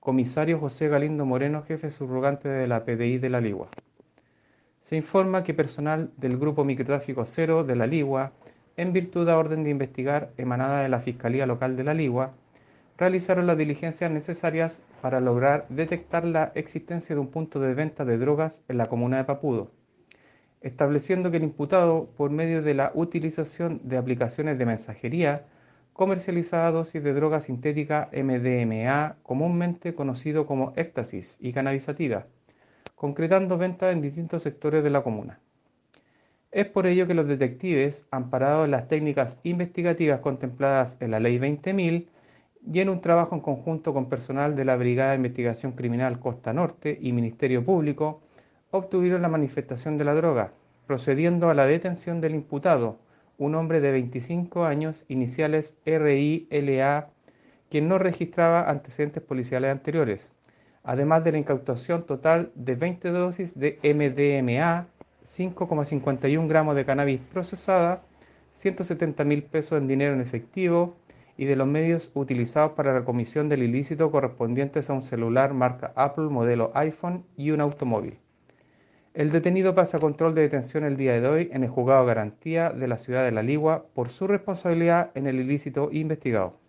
comisario José Galindo Moreno, jefe subrogante de la PDI de la Ligua. Se informa que personal del Grupo Microtráfico Cero de la Ligua, en virtud de orden de investigar emanada de la Fiscalía Local de la Ligua, realizaron las diligencias necesarias para lograr detectar la existencia de un punto de venta de drogas en la comuna de Papudo, estableciendo que el imputado, por medio de la utilización de aplicaciones de mensajería, comercializaba dosis de droga sintética MDMA, comúnmente conocido como éxtasis y cannabisativa, concretando ventas en distintos sectores de la comuna. Es por ello que los detectives, amparados en las técnicas investigativas contempladas en la Ley 20.000 y en un trabajo en conjunto con personal de la Brigada de Investigación Criminal Costa Norte y Ministerio Público, obtuvieron la manifestación de la droga, procediendo a la detención del imputado, un hombre de 25 años, iniciales RILA, quien no registraba antecedentes policiales anteriores, además de la incautación total de 20 dosis de MDMA, 5,51 gramos de cannabis procesada, 170 mil pesos en dinero en efectivo y de los medios utilizados para la comisión del ilícito correspondientes a un celular marca Apple modelo iPhone y un automóvil. El detenido pasa a control de detención el día de hoy en el juzgado garantía de la ciudad de La Ligua por su responsabilidad en el ilícito investigado.